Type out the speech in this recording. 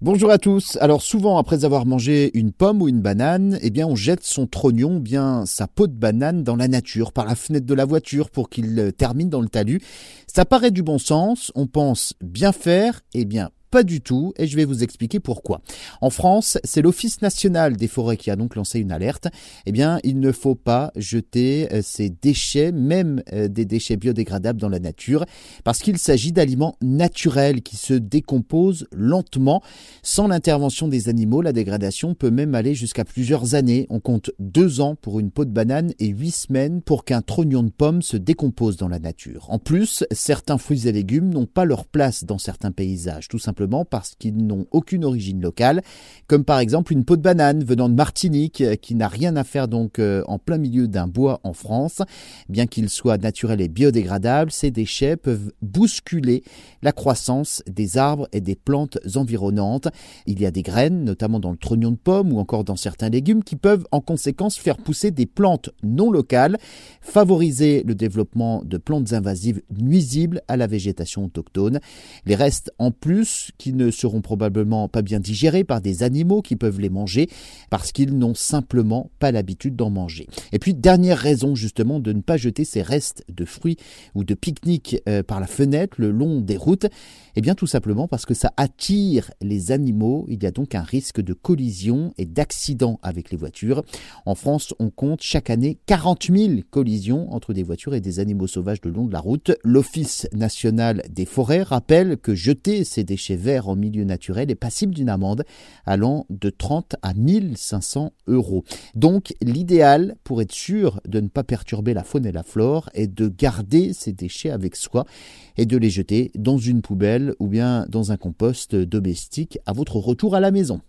Bonjour à tous. Alors souvent après avoir mangé une pomme ou une banane, eh bien on jette son trognon, bien sa peau de banane dans la nature par la fenêtre de la voiture pour qu'il termine dans le talus. Ça paraît du bon sens, on pense bien faire, eh bien pas du tout, et je vais vous expliquer pourquoi. En France, c'est l'Office national des forêts qui a donc lancé une alerte. Eh bien, il ne faut pas jeter euh, ces déchets, même euh, des déchets biodégradables dans la nature, parce qu'il s'agit d'aliments naturels qui se décomposent lentement. Sans l'intervention des animaux, la dégradation peut même aller jusqu'à plusieurs années. On compte deux ans pour une peau de banane et huit semaines pour qu'un trognon de pomme se décompose dans la nature. En plus, certains fruits et légumes n'ont pas leur place dans certains paysages, tout simplement parce qu'ils n'ont aucune origine locale, comme par exemple une peau de banane venant de Martinique euh, qui n'a rien à faire donc euh, en plein milieu d'un bois en France. Bien qu'ils soient naturels et biodégradables, ces déchets peuvent bousculer la croissance des arbres et des plantes environnantes. Il y a des graines, notamment dans le trognon de pomme ou encore dans certains légumes, qui peuvent en conséquence faire pousser des plantes non locales, favoriser le développement de plantes invasives nuisibles à la végétation autochtone. Les restes en plus qui ne seront probablement pas bien digérés par des animaux qui peuvent les manger parce qu'ils n'ont simplement pas l'habitude d'en manger. Et puis dernière raison justement de ne pas jeter ces restes de fruits ou de pique-nique euh, par la fenêtre le long des routes, eh bien tout simplement parce que ça attire les animaux, il y a donc un risque de collision et d'accident avec les voitures. En France, on compte chaque année 40 000 collisions entre des voitures et des animaux sauvages le long de la route. L'Office national des forêts rappelle que jeter ces déchets vert en milieu naturel est passible d'une amende allant de 30 à 1500 euros. Donc l'idéal pour être sûr de ne pas perturber la faune et la flore est de garder ces déchets avec soi et de les jeter dans une poubelle ou bien dans un compost domestique à votre retour à la maison.